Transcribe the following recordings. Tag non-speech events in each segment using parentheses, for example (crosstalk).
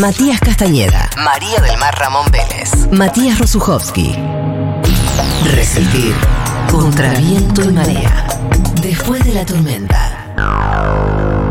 Matías Castañeda. María del Mar Ramón Vélez. Matías Rosuchowski. Resistir. Contra viento y marea. Después de la tormenta.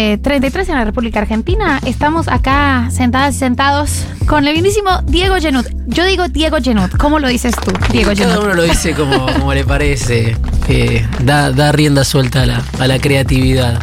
...19.33 en la República Argentina. Estamos acá sentadas y sentados con el bienísimo Diego Genut. Yo digo Diego Genut. ¿Cómo lo dices tú, Diego Genut? Cada uno lo dice como, como le parece. que da, da rienda suelta a la, a la creatividad.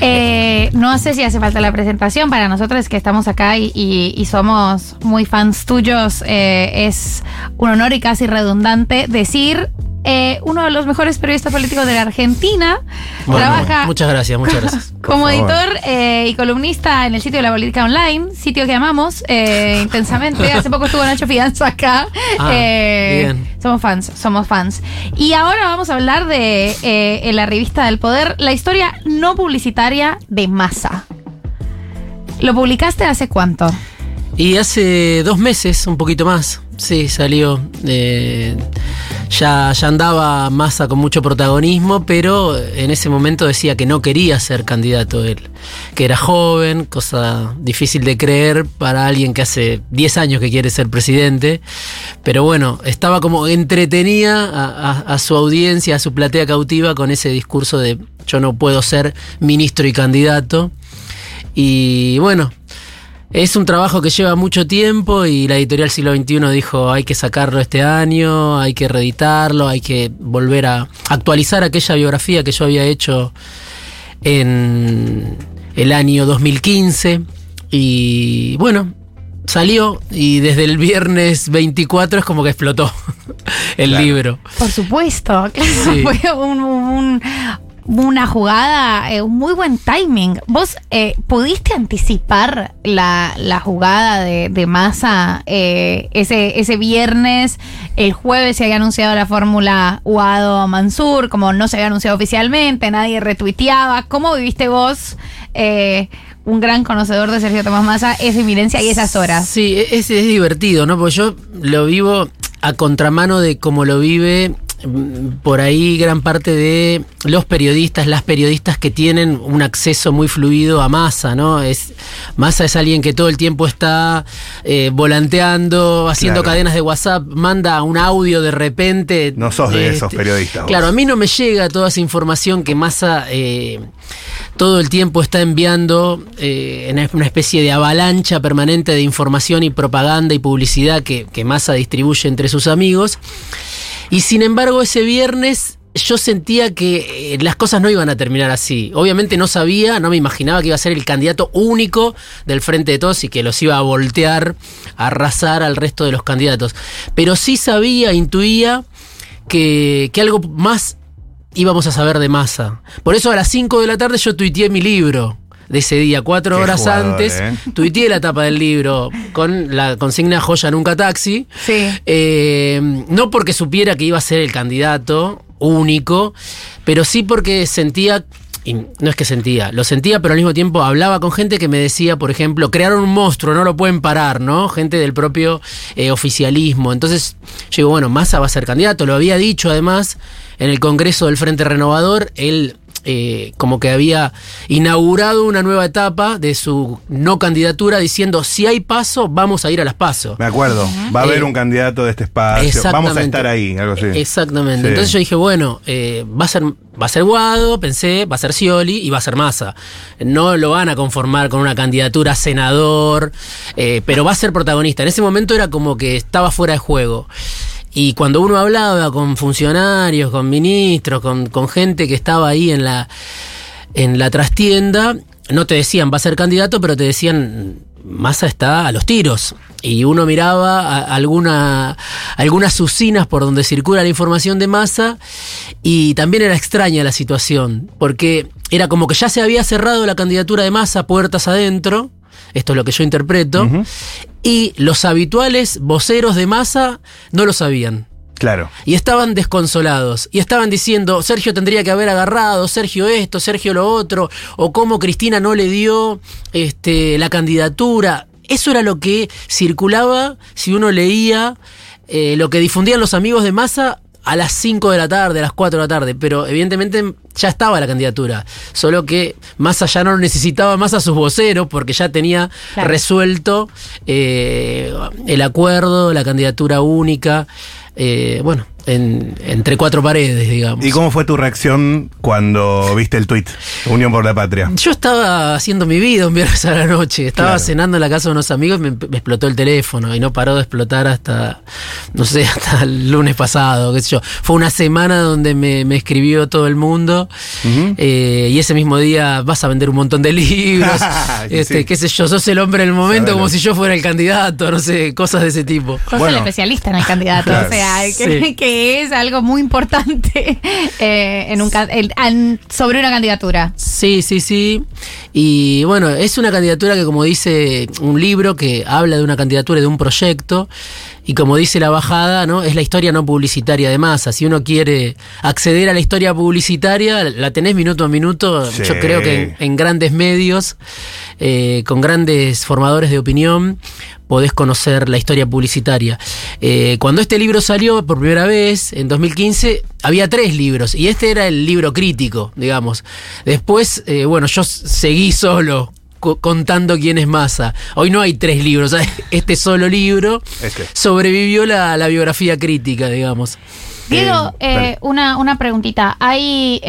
Eh, no sé si hace falta la presentación. Para nosotros que estamos acá y, y- y somos muy fans tuyos, eh, es un honor y casi redundante decir eh, uno de los mejores periodistas políticos de la Argentina. Bueno, trabaja muchas gracias, muchas gracias. (laughs) como editor eh, y columnista en el sitio de la política online, sitio que amamos eh, intensamente. Hace poco estuvo Nacho Fianza acá. (laughs) Ah, bien. Somos fans, somos fans. Y ahora vamos a hablar de en la revista del poder, la historia no publicitaria de Massa. ¿Lo publicaste hace cuánto? Y hace dos meses, un poquito más, sí, salió. eh, ya, ya andaba Massa con mucho protagonismo, pero en ese momento decía que no quería ser candidato él. Que era joven, cosa difícil de creer para alguien que hace 10 años que quiere ser presidente. Pero bueno, estaba como entretenía a, su audiencia, a su platea cautiva con ese discurso de yo no puedo ser ministro y candidato. Y bueno, es un trabajo que lleva mucho tiempo y la editorial Siglo XXI dijo hay que sacarlo este año, hay que reeditarlo, hay que volver a actualizar aquella biografía que yo había hecho en el año 2015 y bueno, salió y desde el viernes 24 es como que explotó (laughs) el Claro. libro. Por supuesto, (laughs) claro, Sí. fue un- un- una jugada, eh, un muy buen timing. ¿Vos eh, pudiste anticipar la, la jugada de, de Massa eh, ese, ese viernes? El jueves se había anunciado la fórmula Uado-Mansur, como no se había anunciado oficialmente, nadie retuiteaba. ¿Cómo viviste vos, un gran conocedor de Sergio Tomás Massa, esa inminencia y esas horas? Sí, e-, es, es divertido, ¿no? Porque yo lo vivo a contramano de cómo lo vive por ahí gran parte de los periodistas, las periodistas que tienen un acceso muy fluido a Massa, ¿no? Es, Massa es alguien que todo el tiempo está eh, volanteando, haciendo Claro. cadenas de WhatsApp, manda un audio de repente. No sos de esos Este, periodistas. vos. Claro, a mí no me llega toda esa información que Massa eh, todo el tiempo está enviando eh, en una especie de avalancha permanente de información y propaganda y publicidad que, que Massa distribuye entre sus amigos. Y sin embargo, ese viernes yo sentía que eh, las cosas no iban a terminar así. Obviamente no sabía, no me imaginaba que iba a ser el candidato único del Frente de Todos y que los iba a voltear, a arrasar al resto de los candidatos. Pero sí sabía, intuía que, que algo más íbamos a saber de masa. Por eso a las 5 de la tarde yo tuiteé mi libro de ese día, cuatro Qué horas jugador, antes. ¿eh? Tuiteé la tapa del libro con la consigna Joya Nunca Taxi. Sí. Eh, no porque supiera que iba a ser el candidato único, pero sí porque sentía, y no es que sentía, lo sentía, pero al mismo tiempo hablaba con gente que me decía, por ejemplo, crearon un monstruo, no lo pueden parar, ¿no? Gente del propio eh, oficialismo. Entonces, yo digo, bueno, Massa va a ser candidato, lo había dicho además en el Congreso del Frente Renovador, él eh, como que había inaugurado una nueva etapa de su no candidatura diciendo, si hay paso, vamos a ir a las pasos. Me acuerdo. Va a haber Eh, un candidato de este espacio. Vamos a estar ahí, algo así. Exactamente. Sí. Entonces yo dije, bueno, eh, va a ser va a ser Guado, pensé, va a ser Scioli y va a ser Massa. No lo van a conformar con una candidatura a senador, eh, pero va a ser protagonista. En ese momento era como que estaba fuera de juego. Y cuando uno hablaba con funcionarios, con ministros, con, con gente que estaba ahí en la, en la trastienda, no te decían va a ser candidato, pero te decían Massa está a los tiros. Y uno miraba alguna, algunas usinas por donde circula la información de Massa y también era extraña la situación, porque era como que ya se había cerrado la candidatura de Massa puertas adentro, esto es lo que yo interpreto, y los habituales voceros de Massa no lo sabían. Claro. Y estaban desconsolados. Y estaban diciendo, Sergio tendría que haber agarrado, Sergio esto, Sergio lo otro, o cómo Cristina no le dio este, la candidatura. Eso era lo que circulaba si uno leía eh, lo que difundían los amigos de Massa a las 5 de la tarde, a las 4 de la tarde, pero evidentemente ya estaba la candidatura, solo que Massa ya no necesitaba más a sus voceros porque ya tenía resuelto eh, el acuerdo, la candidatura única. Eh, bueno, entre cuatro paredes, digamos. ¿Y cómo fue tu reacción cuando viste el tuit? Unión por la Patria. Yo estaba haciendo mi vida un viernes a la noche. Estaba cenando en la casa de unos amigos y me, explotó el teléfono y no paró de explotar hasta, no sé, (laughs) hasta el lunes pasado, qué sé yo. Fue una semana donde me, escribió todo el mundo eh, y ese mismo día vas a vender un montón de libros. (laughs) (laughs) este, qué sé yo, sos el hombre del momento como si yo fuera el candidato, no sé, cosas de ese tipo. Sos el especialista en el candidato, o sea, que es algo muy importante (laughs) eh, en un, sobre una candidatura. Sí, sí, sí. Y bueno, es una candidatura que, como dice un libro que habla de una candidatura, de un proyecto, y como dice la bajada, ¿no? Es la historia no publicitaria de masa. Si uno quiere acceder a la historia publicitaria, la tenés minuto a minuto, yo creo que en, grandes medios, eh, con grandes formadores de opinión, podés conocer la historia publicitaria. Eh, cuando este libro salió por primera vez, en 2015, había tres libros, y este era el libro crítico, digamos. Después, eh, bueno, yo seguí solo contando quién es Massa. Hoy no hay tres libros, este solo libro este. sobrevivió la, biografía crítica, digamos. Diego, eh, una, una preguntita. Hay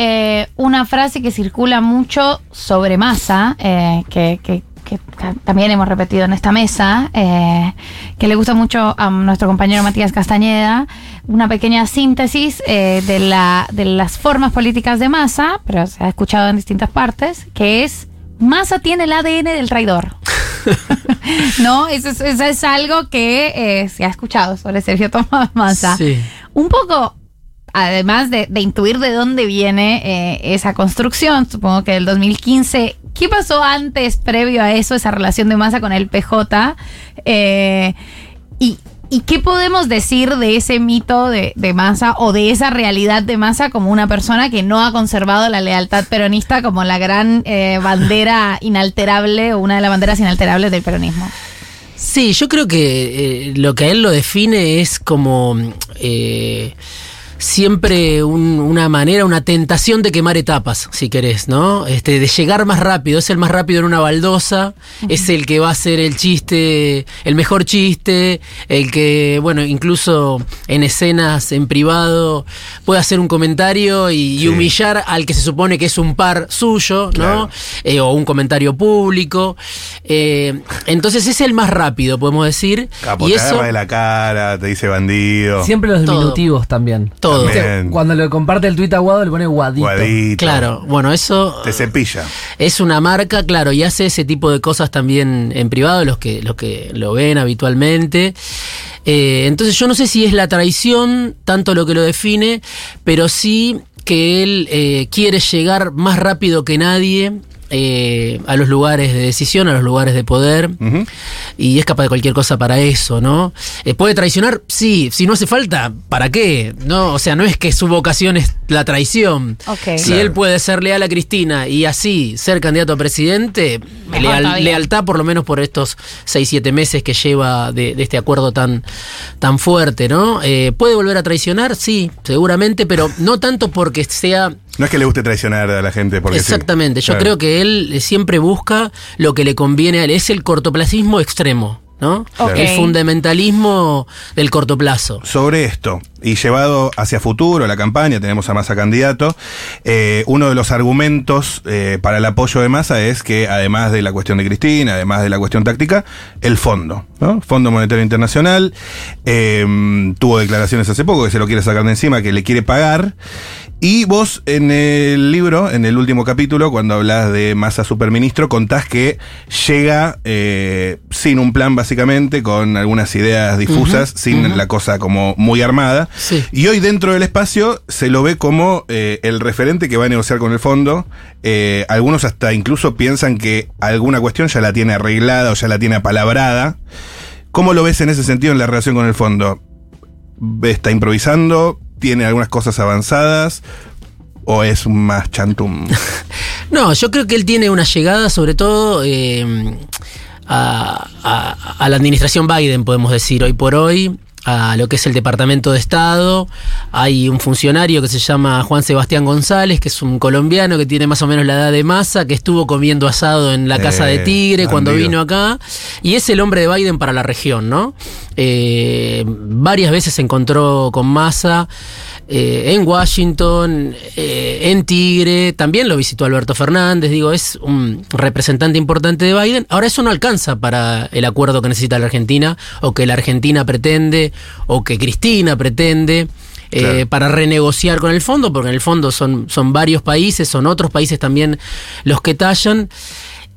una frase que circula mucho sobre Massa, que, que, que también hemos repetido en esta mesa, eh, que le gusta mucho a nuestro compañero Matías Castañeda, una pequeña síntesis eh, de, la, de las formas políticas de Massa, pero se ha escuchado en distintas partes, que es Massa tiene el ADN del traidor. (laughs) ¿No? Eso es, algo que eh, se ha escuchado sobre Sergio Tomás Massa. Un poco además de, intuir de dónde viene esa construcción, supongo que del 2015 ¿Qué pasó antes, previo a eso, esa relación de masa con el PJ? Eh, y, qué podemos decir de ese mito de, masa o de esa realidad de masa como una persona que no ha conservado la lealtad peronista como la gran eh, bandera (laughs) inalterable o una de las banderas inalterables del peronismo? Sí, yo creo que eh, lo que él lo define es como siempre una manera, una tentación de quemar etapas, si querés, ¿no? Este, de llegar más rápido. Es el más rápido en una baldosa, es el que va a hacer el chiste, el mejor chiste, el que, bueno, incluso en escenas en privado puede hacer un comentario y, humillar al que se supone que es un par suyo, ¿no? Eh, o un comentario público. Eh, entonces es el más rápido, podemos decir. y eso, de la cara, te dice bandido. Siempre los diminutivos también. Cuando le comparte el tuit a Guado le pone guadito. Claro, bueno, eso. Te cepilla. Es una marca, claro, y hace ese tipo de cosas también en privado, los que, los que lo ven habitualmente. Eh, entonces yo no sé si es la traición tanto lo que lo define, pero sí que él eh, quiere llegar más rápido que nadie eh, a los lugares de decisión, a los lugares de poder, y es capaz de cualquier cosa para eso, ¿no? Eh, ¿Puede traicionar? Sí, si no hace falta, ¿para qué? No, o sea, no es que su vocación es la traición. Si él puede ser leal a Cristina y así ser candidato a presidente, lealtad por lo menos por estos 6, 7 meses que lleva de, este acuerdo tan, tan fuerte, ¿no? Eh, ¿Puede volver a traicionar? Sí, seguramente, pero no tanto porque sea no es que le guste traicionar a la gente. Porque Exactamente, yo creo que él siempre busca lo que le conviene a él. Es el cortoplacismo extremo. ¿no? El fundamentalismo del corto plazo. Sobre esto, y llevado hacia futuro, la campaña, tenemos a Massa candidato, eh, uno de los argumentos eh, para el apoyo de Massa es que además de la cuestión de Cristina, además de la cuestión táctica, el fondo, ¿no? Fondo Monetario Internacional, eh, tuvo declaraciones hace poco que se lo quiere sacar de encima, que le quiere pagar, y vos en el libro, en el último capítulo, cuando hablas de masa superministro, contás que llega eh, sin un plan básicamente, con algunas ideas difusas, sin la cosa como muy armada. Y hoy dentro del espacio se lo ve como eh, el referente que va a negociar con el fondo. Eh, algunos hasta incluso piensan que alguna cuestión ya la tiene arreglada o ya la tiene apalabrada. ¿Cómo lo ves en ese sentido en la relación con el fondo? ¿Está improvisando? Tiene algunas cosas avanzadas o es más chantum? (laughs) no, yo creo que él tiene una llegada sobre todo eh, a, la administración Biden, podemos decir, hoy por hoy. A lo que es el Departamento de Estado. Hay un funcionario que se llama Juan Sebastián González, que es un colombiano que tiene más o menos la edad de masa, que estuvo comiendo asado en la casa de Eh, Tigre cuando vino acá. Y es el hombre de Biden para la región, ¿no? Eh, varias veces se encontró con Massa. Eh, en Washington, eh, en Tigre, también lo visitó Alberto Fernández, digo, es un representante importante de Biden. Ahora eso no alcanza para el acuerdo que necesita la Argentina, o que la Argentina pretende, o que Cristina pretende. eh, Claro. para renegociar con el fondo, porque en el fondo son, son varios países, son otros países también los que tallan.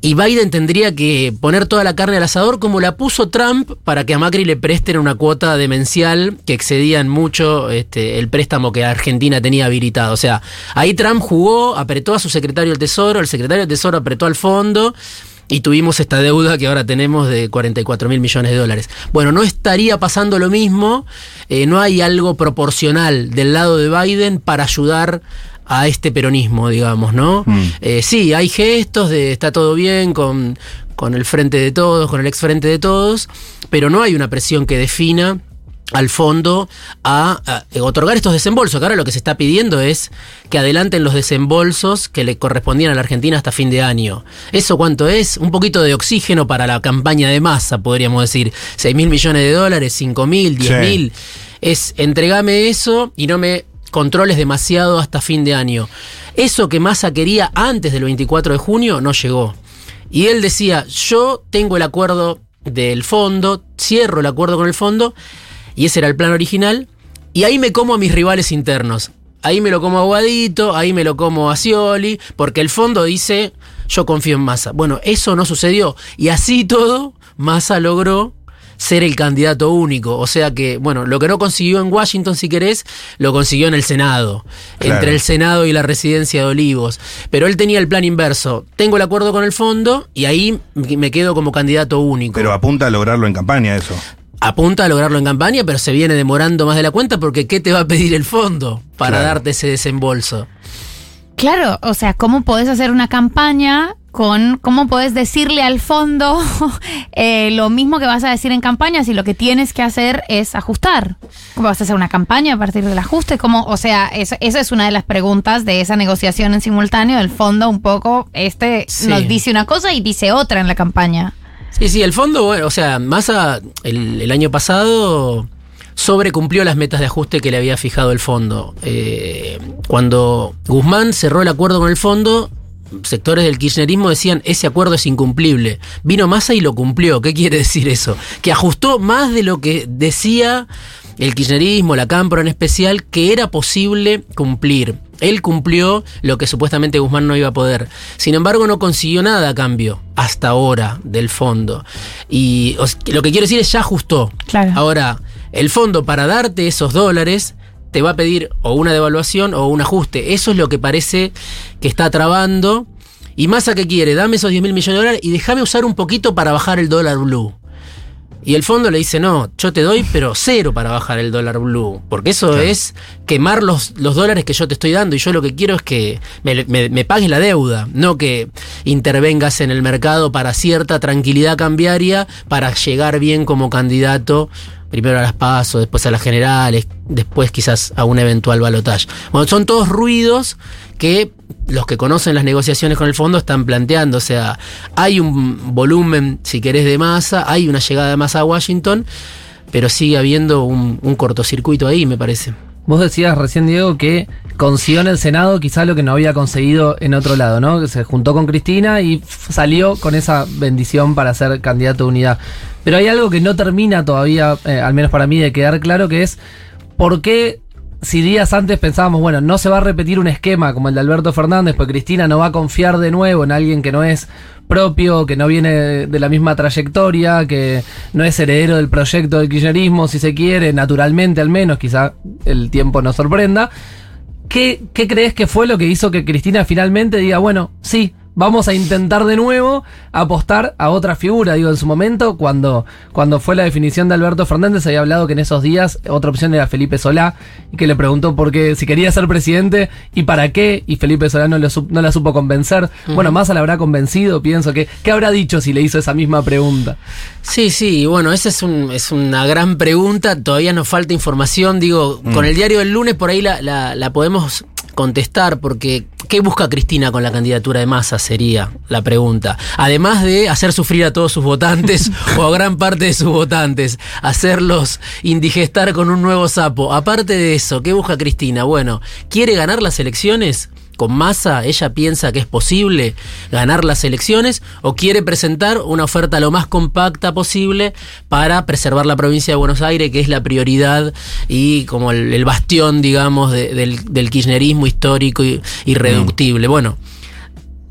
Y Biden tendría que poner toda la carne al asador como la puso Trump para que a Macri le presten una cuota demencial que excedía en mucho este, el préstamo que Argentina tenía habilitado. O sea, ahí Trump jugó, apretó a su secretario del Tesoro, el secretario del Tesoro apretó al fondo y tuvimos esta deuda que ahora tenemos de 44 mil millones de dólares. Bueno, no estaría pasando lo mismo, eh, no hay algo proporcional del lado de Biden para ayudar a este peronismo, digamos, ¿no? Mm. Eh, sí, hay gestos de está todo bien con, con el frente de todos, con el ex frente de todos, pero no hay una presión que defina al fondo a, a otorgar estos desembolsos, que ahora lo que se está pidiendo es que adelanten los desembolsos que le correspondían a la Argentina hasta fin de año. ¿Eso cuánto es? Un poquito de oxígeno para la campaña de masa, podríamos decir. 6 mil millones de dólares, 5 mil, 10 Sí. mil. Es entregame eso y no me controles demasiado hasta fin de año. Eso que Massa quería antes del 24 de junio no llegó. Y él decía, yo tengo el acuerdo del fondo, cierro el acuerdo con el fondo, y ese era el plan original, y ahí me como a mis rivales internos. Ahí me lo como a Guadito, ahí me lo como a Scioli, porque el fondo dice, yo confío en Massa. Bueno, eso no sucedió. Y así todo, Massa logró ser el candidato único. O sea que, bueno, lo que no consiguió en Washington, si querés, lo consiguió en el Senado. Claro. Entre el Senado y la residencia de Olivos. Pero él tenía el plan inverso. Tengo el acuerdo con el fondo y ahí me quedo como candidato único. Pero apunta a lograrlo en campaña eso. Apunta a lograrlo en campaña, pero se viene demorando más de la cuenta porque ¿qué te va a pedir el fondo para Claro. darte ese desembolso? Claro, o sea, ¿cómo podés hacer una campaña con, cómo podés decirle al fondo (laughs) eh, lo mismo que vas a decir en campaña si lo que tienes que hacer es ajustar? ¿Cómo vas a hacer una campaña a partir del ajuste? ¿Cómo, o sea, eso- esa es una de las preguntas de esa negociación en simultáneo. El fondo un poco, este Sí. nos dice una cosa y dice otra en la campaña. Sí, sí, el fondo, bueno, o sea, Massa el, el año pasado sobrecumplió las metas de ajuste que le había fijado el fondo. Eh, cuando Guzmán cerró el acuerdo con el fondo, sectores del kirchnerismo decían ese acuerdo es incumplible. Vino Massa y lo cumplió. ¿Qué quiere decir eso? Que ajustó más de lo que decía el kirchnerismo, la Cámpora en especial, que era posible cumplir. Él cumplió lo que supuestamente Guzmán no iba a poder. Sin embargo, no consiguió nada a cambio hasta ahora del fondo. Y o sea, lo que quiero decir es ya ajustó. Claro. Ahora, el fondo para darte esos dólares te va a pedir o una devaluación o un ajuste. Eso es lo que parece que está trabando. Y Massa que quiere, dame esos 10 mil millones de dólares y déjame usar un poquito para bajar el dólar blue. Y el fondo le dice, no, yo te doy, pero cero para bajar el dólar blue. Porque eso es quemar los, los dólares que yo te estoy dando. Y yo lo que quiero es que me, me- me pagues la deuda, no que intervengas en el mercado para cierta tranquilidad cambiaria, para llegar bien como candidato, primero a las PASO, después a las generales, después quizás a un eventual balotaje. Bueno, son todos ruidos que los que conocen las negociaciones con el fondo están planteando. O sea, hay un volumen, si querés, de masa, hay una llegada de masa a Washington, pero sigue habiendo un, un cortocircuito ahí, me parece. Vos decías recién, Diego, que consiguió en el Senado quizá lo que no había conseguido en otro lado, ¿no? Que se juntó con Cristina y salió con esa bendición para ser candidato de unidad. Pero hay algo que no termina todavía, eh, al menos para mí, de quedar claro, que es por qué si días antes pensábamos, bueno, no se va a repetir un esquema como el de Alberto Fernández, pues Cristina no va a confiar de nuevo en alguien que no es propio, que no viene de, de la misma trayectoria, que no es heredero del proyecto del kirchnerismo, si se quiere, naturalmente al menos, quizá el tiempo nos sorprenda. ¿Qué, qué crees que fue lo que hizo que Cristina finalmente diga, bueno, sí, vamos a intentar de nuevo apostar a otra figura. Digo, en su momento, cuando, cuando fue la definición de Alberto Fernández, había hablado que en esos días otra opción era Felipe Solá, y que le preguntó por qué, si quería ser presidente y para qué, y Felipe Solá no, lo no la supo convencer. Bueno, Massa la habrá convencido, pienso que. ¿Qué habrá dicho si le hizo esa misma pregunta? Sí, sí, bueno, esa es, un, es una gran pregunta, todavía nos falta información, digo, con el diario del lunes por ahí la, la- la podemos contestar, porque ¿qué busca Cristina con la candidatura de Massa? Sería la pregunta. Además de hacer sufrir a todos sus votantes (laughs) o a gran parte de sus votantes, hacerlos indigestar con un nuevo sapo. Aparte de eso, ¿qué busca Cristina? Bueno, ¿quiere ganar las elecciones? Con Massa, ella piensa que es posible ganar las elecciones o quiere presentar una oferta lo más compacta posible para preservar la provincia de Buenos Aires, que es la prioridad y como el, el bastión, digamos, de- del, del kirchnerismo histórico y irreductible. Bueno,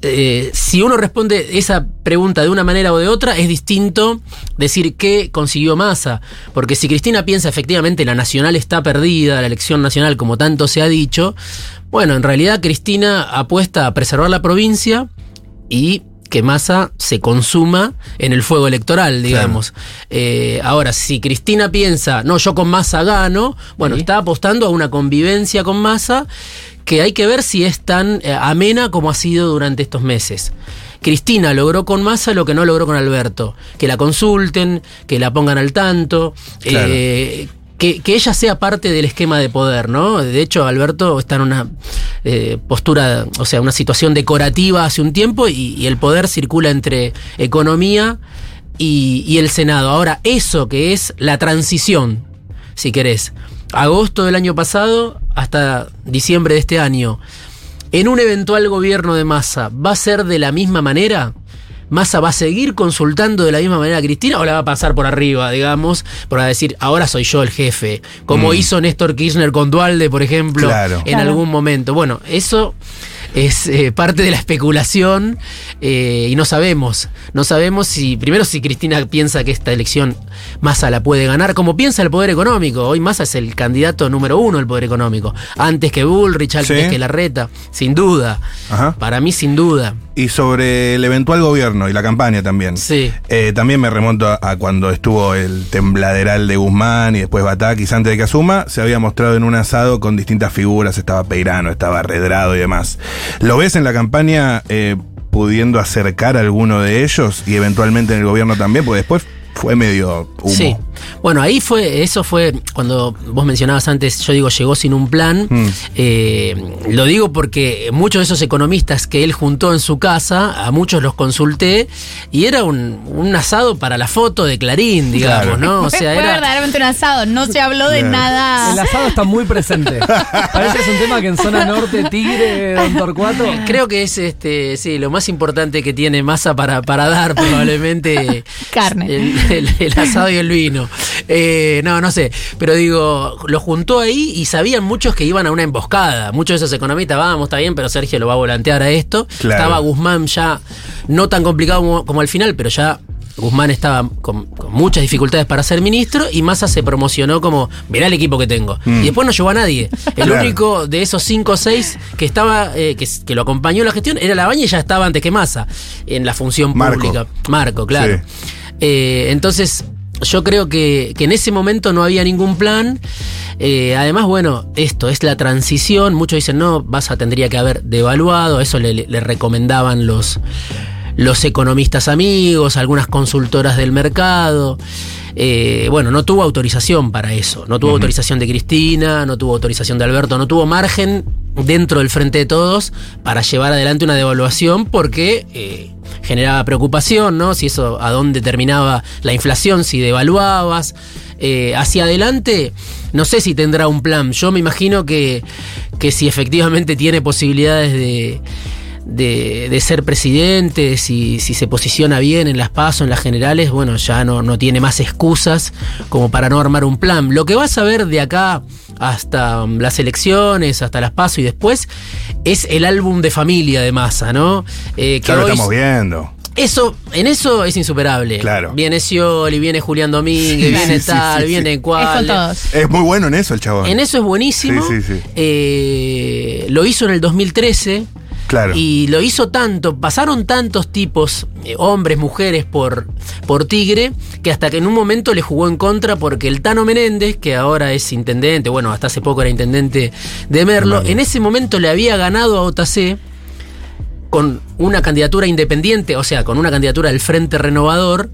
eh, si uno responde esa pregunta de una manera o de otra, es distinto decir qué consiguió Massa. Porque si Cristina piensa efectivamente la nacional está perdida, la elección nacional, como tanto se ha dicho, bueno, en realidad Cristina apuesta a preservar la provincia y que Massa se consuma en el fuego electoral, digamos. Eh, ahora, si Cristina piensa, no, yo con Massa gano, bueno, Sí. está apostando a una convivencia con Massa que hay que ver si es tan eh, amena como ha sido durante estos meses. Cristina logró con Massa lo que no logró con Alberto, que la consulten, que la pongan al tanto, Claro. eh, que, ella sea parte del esquema de poder, ¿no? De hecho, Alberto está en una eh, postura, o sea, una situación decorativa hace un tiempo y, el poder circula entre economía y, y el Senado. Ahora, eso que es la transición, si querés, agosto del año pasado hasta diciembre de este año, en un eventual gobierno de Massa, ¿va a ser de la misma manera? ¿Massa va a seguir consultando de la misma manera a Cristina o la va a pasar por arriba, digamos, para decir, ahora soy yo el jefe? Como Mm. hizo Néstor Kirchner con Dualde, por ejemplo, Claro. en Claro. algún momento. Bueno, eso es eh, parte de la especulación eh, y no sabemos. No sabemos si, primero, si Cristina piensa que esta elección Massa la puede ganar, como piensa el poder económico. Hoy Massa es el candidato número uno del poder económico. Antes que Bullrich, antes Sí. que Larreta, sin duda. Ajá. Para mí, sin duda. Y sobre el eventual gobierno y la campaña también. Sí. Eh, también me remonto a, a cuando estuvo el tembladeral de Guzmán y después Batakis antes de que asuma, se había mostrado en un asado con distintas figuras, estaba Peirano, estaba Redrado y demás. ¿Lo ves en la campaña eh, pudiendo acercar a alguno de ellos y eventualmente en el gobierno también? Porque después fue medio humo. Sí. Bueno, ahí fue, eso fue cuando vos mencionabas antes, yo digo, llegó sin un plan. Mm. Eh, lo digo porque muchos de esos economistas que él juntó en su casa, a muchos los consulté, y era un, un asado para la foto de Clarín, digamos, Claro. ¿no? O sea, fue era. verdaderamente un asado, no se habló de nada. El asado está muy presente. (laughs) Parece que es un tema que en zona norte, Tigre, Don Torcuato. Creo que es este, sí, lo más importante que tiene masa para, para dar, probablemente. (laughs) Carne. El, (laughs) el- el asado y el vino. Eh, no, no sé. Pero digo, lo juntó ahí y sabían muchos que iban a una emboscada. Muchos de esos economistas, vamos, está bien, pero Sergio lo va a volantear a esto. Claro. Estaba Guzmán ya, no tan complicado como, como al final, pero ya. Guzmán estaba con, con muchas dificultades para ser ministro y Massa se promocionó como, mirá el equipo que tengo. Mm. Y después no llegó a nadie. El Claro. único de esos cinco o seis que estaba, eh, que, que lo acompañó en la gestión era Labaña y ya estaba antes que Massa en la función Marco. pública. Marco, claro. Sí. Eh, entonces, yo creo que, que en ese momento no había ningún plan. Eh, además, bueno, esto es la transición. Muchos dicen, no, Massa tendría que haber devaluado. Eso le, le recomendaban los, los economistas amigos, algunas consultoras del mercado. Eh, bueno, no tuvo autorización para eso. No tuvo autorización de Cristina, no tuvo autorización de Alberto, no tuvo margen dentro del Frente de Todos para llevar adelante una devaluación porque eh, generaba preocupación, ¿no? Si eso, a dónde terminaba la inflación, si devaluabas. Eh, hacia adelante, no sé si tendrá un plan. Yo me imagino que, que si efectivamente tiene posibilidades de, de, de ser presidente, si, si se posiciona bien en las pasos, en las generales, bueno, ya no, no tiene más excusas como para no armar un plan. Lo que vas a ver de acá hasta um, las elecciones, hasta las pasos y después, es el álbum de familia de Massa, ¿no? Eh, que hoy- estamos viendo. eso, en eso es insuperable. Claro. Viene Scioli, viene Julián Domínguez, Sí, viene sí, tal, sí, sí. viene Es con cual. todos. Es muy bueno en eso el chabón. En eso es buenísimo. Sí, sí, sí. Eh, lo hizo en el 2013. Claro. Y lo hizo tanto, pasaron tantos tipos, eh, hombres, mujeres, por, por Tigre, que hasta que en un momento le jugó en contra porque el Tano Menéndez, que ahora es intendente, bueno, hasta hace poco era intendente de Merlo, Merlo. en ese momento le había ganado a OTC con una candidatura independiente, o sea, con una candidatura del Frente Renovador.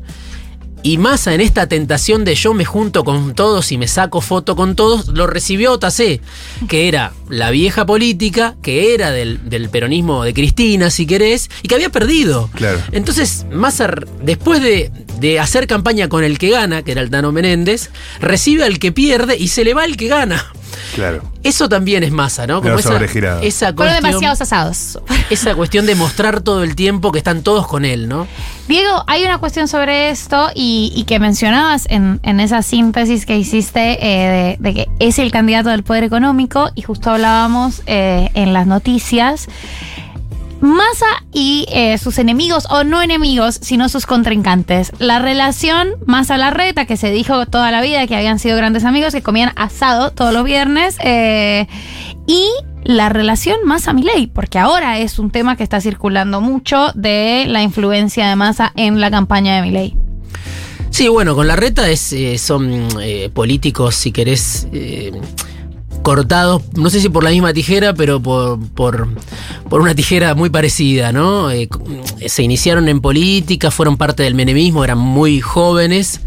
Y Massa en esta tentación de yo me junto con todos y me saco foto con todos, lo recibió Otacé, que era la vieja política, que era del, del peronismo de Cristina, si querés, y que había perdido. Claro. Entonces, Massa, después de, de hacer campaña con el que gana, que era el Tano Menéndez, recibe al que pierde y se le va al que gana. Claro. Eso también es Massa, ¿no? Sobregirado. esa Fueron cuestión, demasiados asados. esa cuestión de mostrar todo el tiempo que están todos con él, ¿no? Diego, hay una cuestión sobre esto y, que mencionabas en, esa síntesis que hiciste eh, de, que es el candidato del poder económico y justo hablábamos eh, en las noticias. Massa y eh, sus enemigos, o no enemigos, sino sus contrincantes. La relación Massa-Larreta, que se dijo toda la vida que habían sido grandes amigos, que comían asado todos los viernes, y la relación Massa-Milei, porque ahora es un tema que está circulando mucho de la influencia de Massa en la campaña de Milei. Sí, bueno, con la reta es, eh, son eh, políticos, si querés, eh, cortados, no sé si por la misma tijera, pero por, por, por una tijera muy parecida, ¿no? Se iniciaron en política, fueron parte del menemismo, eran muy jóvenes.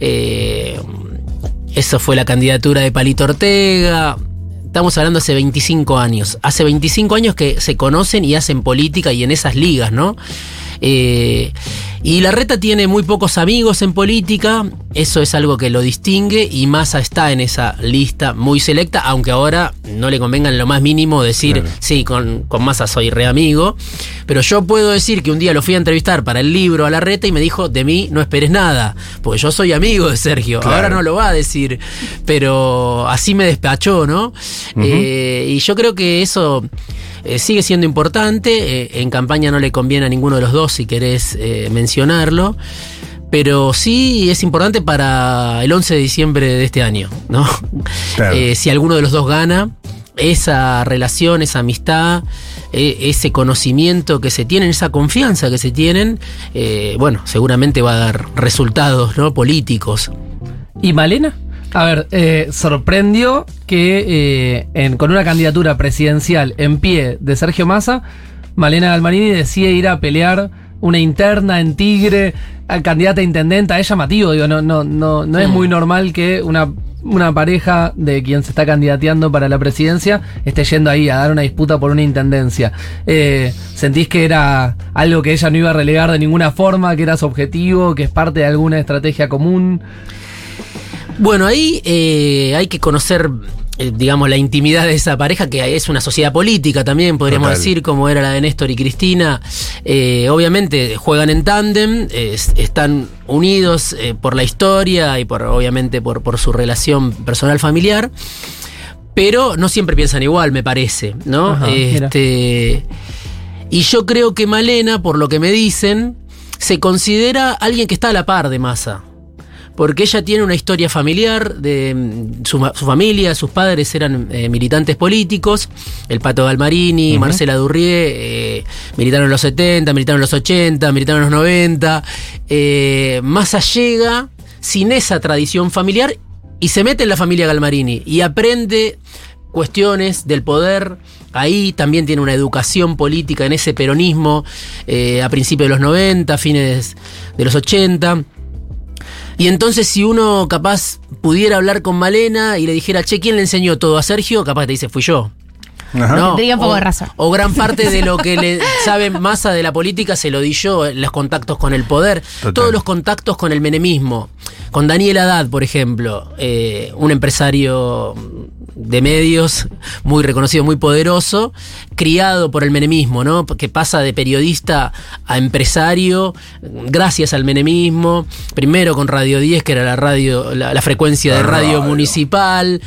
eso fue la candidatura de Palito Ortega. Estamos hablando hace 25 años. Hace 25 años que se conocen y hacen política y en esas ligas, ¿no? Eh, y la reta tiene muy pocos amigos en política, eso es algo que lo distingue y Massa está en esa lista muy selecta, aunque ahora no le convenga en lo más mínimo decir, Claro. sí, con, con Massa soy re amigo, pero yo puedo decir que un día lo fui a entrevistar para el libro a la reta y me dijo, de mí no esperes nada, porque yo soy amigo de Sergio, Claro. ahora no lo va a decir, pero así me despachó, ¿no? Eh, y yo creo que eso eh, sigue siendo importante. eh, en campaña no le conviene a ninguno de los dos si querés eh, mencionarlo. Pero sí es importante para el 11 de diciembre de este año, ¿no? Claro. Eh, si alguno de los dos gana, esa relación, esa amistad, eh, ese conocimiento que se tienen, esa confianza que se tienen, eh, bueno, seguramente va a dar resultados ¿no? políticos. ¿Y Malena? A ver, eh, sorprendió que eh, en- con una candidatura presidencial en pie de Sergio Massa, Malena Galmarini decide ir a pelear una interna en Tigre, a candidata a intendenta, es llamativo, digo, no, no, no, no es muy normal que una, una pareja de quien se está candidateando para la presidencia esté yendo ahí a dar una disputa por una intendencia. Eh, ¿Sentís que era algo que ella no iba a relegar de ninguna forma, que era su objetivo, que es parte de alguna estrategia común? Bueno, ahí eh, hay que conocer, eh, digamos, la intimidad de esa pareja, que es una sociedad política también, podríamos Total. decir, como era la de Néstor y Cristina. Eh, obviamente juegan en tándem, eh, es- están unidos eh, por la historia y por, obviamente, por, por su relación personal familiar. Pero no siempre piensan igual, me parece, ¿no? Ajá, este, y yo creo que Malena, por lo que me dicen, se considera alguien que está a la par de Massa. Porque ella tiene una historia familiar, de mm, su, familia, sus padres eran eh, militantes políticos, el Pato Galmarini, Marcela Durrié, eh, militaron en los 70, militaron en los 80, militaron en los 90. Eh, Massa llega sin esa tradición familiar y se mete en la familia Galmarini y aprende cuestiones del poder. Ahí también tiene una educación política en ese peronismo eh, a principios de los 90, fines de los 80. Y entonces si uno capaz pudiera hablar con Malena y le dijera, che, ¿quién le enseñó todo a Sergio? Capaz te dice, fui yo. Ajá. No, Tendría un poco o- de razón. O gran parte de lo que le (laughs) sabe Massa de la política se lo di yo, eh, los contactos con el poder, Total. todos los contactos con el menemismo. Con Daniel Haddad, por ejemplo, eh, un empresario de medios muy reconocido, muy poderoso, criado por el menemismo, ¿no? Que pasa de periodista a empresario gracias al menemismo. Primero con Radio 10, que era la radio, la, la frecuencia de radio radio. municipal,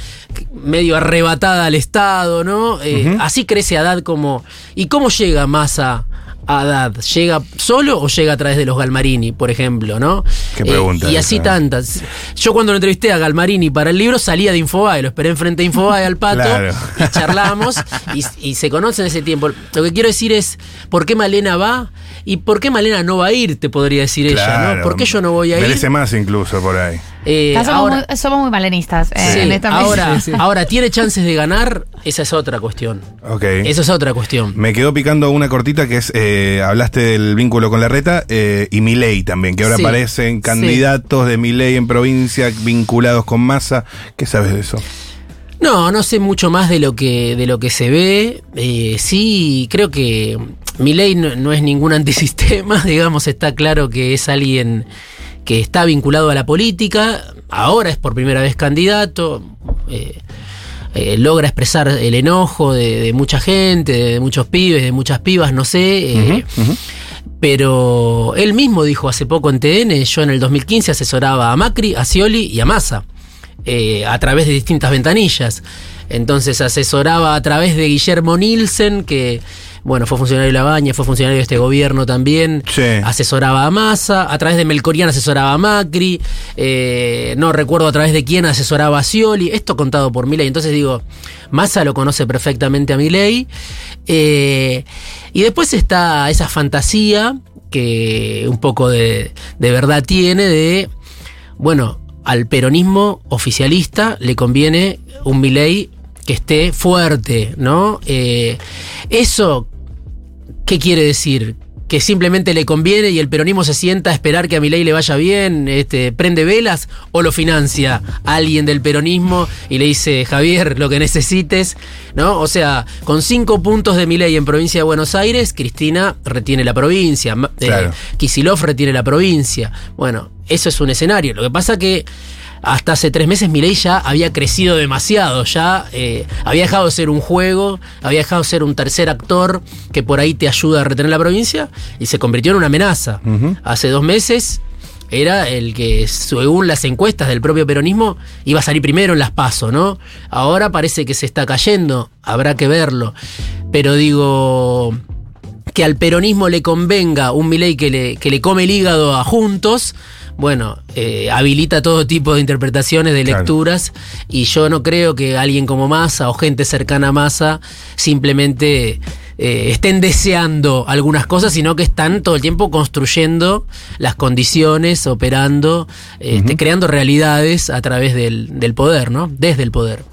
medio arrebatada al Estado, ¿no? Eh. Así crece Haddad como. ¿Y cómo llega Massa Haddad llega solo o llega a través de los Galmarini, por ejemplo, ¿no? Qué Eh, pregunta y así esa, ¿eh? tantas. Yo cuando lo entrevisté a Galmarini para el libro salía de Infobae, lo esperé enfrente de Infobae al pato Claro. y charlamos y, y se conocen ese tiempo. Lo que quiero decir es por qué Malena va y por qué Malena no va a ir, te podría decir ella. ¿no? ¿Por qué yo no voy a ir? Merece más incluso por ahí. Eh, somos, ahora, muy, somos muy malenistas eh, sí, en esta mesa. ahora, Sí, sí. ahora, ¿tiene chances de ganar? Esa es otra cuestión. Ok. Esa es otra cuestión. Me quedó picando una cortita que es, eh, hablaste del vínculo con la reta eh, y Milei también, que ahora Sí. aparecen Sí. candidatos de Milei en provincia vinculados con masa. ¿Qué sabes de eso? No, no sé mucho más de lo que, de lo que se ve. Eh, sí, creo que Milei no, no es ningún antisistema, (laughs) digamos, está claro que es alguien que está vinculado a la política, ahora es por primera vez candidato, eh, eh, logra expresar el enojo de, de mucha gente, de, muchos pibes, de muchas pibas, no sé. eh, Pero él mismo dijo hace poco en TN, yo en el 2015 asesoraba a Macri, a Scioli y a Massa, eh, a través de distintas ventanillas. Entonces asesoraba a través de Guillermo Nielsen, que bueno, fue funcionario de la Baña, fue funcionario de este gobierno también. Sí. Asesoraba a Massa, a través de Melcorian asesoraba a Macri, eh, no recuerdo a través de quién asesoraba a Scioli, esto contado por Milei. Entonces digo, Massa lo conoce perfectamente a Milei. Eh, y después está esa fantasía que un poco de, de verdad tiene de, bueno, al peronismo oficialista le conviene un Milei que esté fuerte, ¿no? Eh, eso ¿Qué quiere decir? Que simplemente le conviene y el peronismo se sienta a esperar que a Milei le vaya bien, este, prende velas o lo financia alguien del peronismo y le dice, Javier, lo que necesites, ¿no? O sea, con cinco puntos de Milei en provincia de Buenos Aires, Cristina retiene la provincia, eh, Claro. Kisilov retiene la provincia. Bueno, eso es un escenario. Lo que pasa que hasta hace tres meses Milei ya había crecido demasiado, ya eh, había dejado de ser un juego, había dejado de ser un tercer actor que por ahí te ayuda a retener la provincia y se convirtió en una amenaza. Hace dos meses era el que, según las encuestas del propio peronismo, iba a salir primero en las PASO, ¿no? Ahora parece que se está cayendo, habrá que verlo. Pero digo, que al peronismo le convenga un Milei que le, que le come el hígado a Juntos, bueno, eh, habilita todo tipo de interpretaciones, de Claro. lecturas, y yo no creo que alguien como Massa o gente cercana a Massa simplemente eh, estén deseando algunas cosas, sino que están todo el tiempo construyendo las condiciones, operando, este, creando realidades a través del, del poder, ¿no? Desde el poder.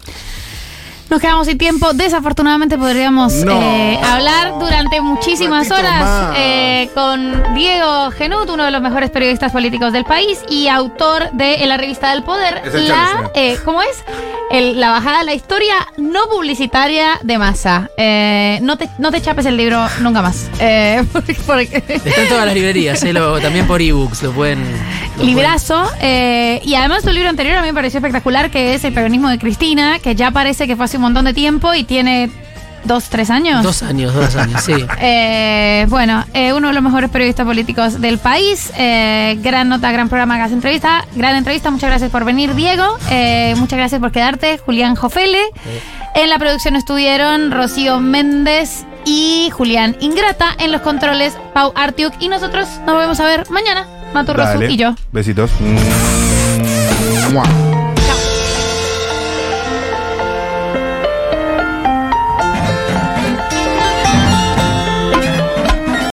Nos quedamos sin tiempo. Desafortunadamente podríamos No. eh, hablar durante muchísimas horas eh, con Diego Genut, uno de los mejores periodistas políticos del país y autor de la revista del Poder. Es el la, eh, ¿Cómo es? El- la bajada a la historia no publicitaria de masa. Eh, no, te, no te chapes el libro nunca más. (laughs) Eh, porque- porque- Está en todas las librerías, eh, lo- también por ebooks, lo pueden... lo pueden- Librazo. eh, y además tu libro anterior a mí me pareció espectacular, que es El peronismo de Cristina, que ya parece que fue hace un montón de tiempo y tiene dos, tres años. Dos años, dos años, sí. (laughs) Eh, bueno, eh, uno de los mejores periodistas políticos del país. eh, gran nota, gran programa, gran entrevista. Gran entrevista, muchas gracias por venir, Diego. eh, muchas gracias por quedarte, Julián Jofele. En la producción estuvieron Rocío Méndez y Julián Ingrata. En los controles, Pau Artiuk. Y nosotros nos volvemos a ver mañana, Maturroso Dale. y yo. Besitos. Mua.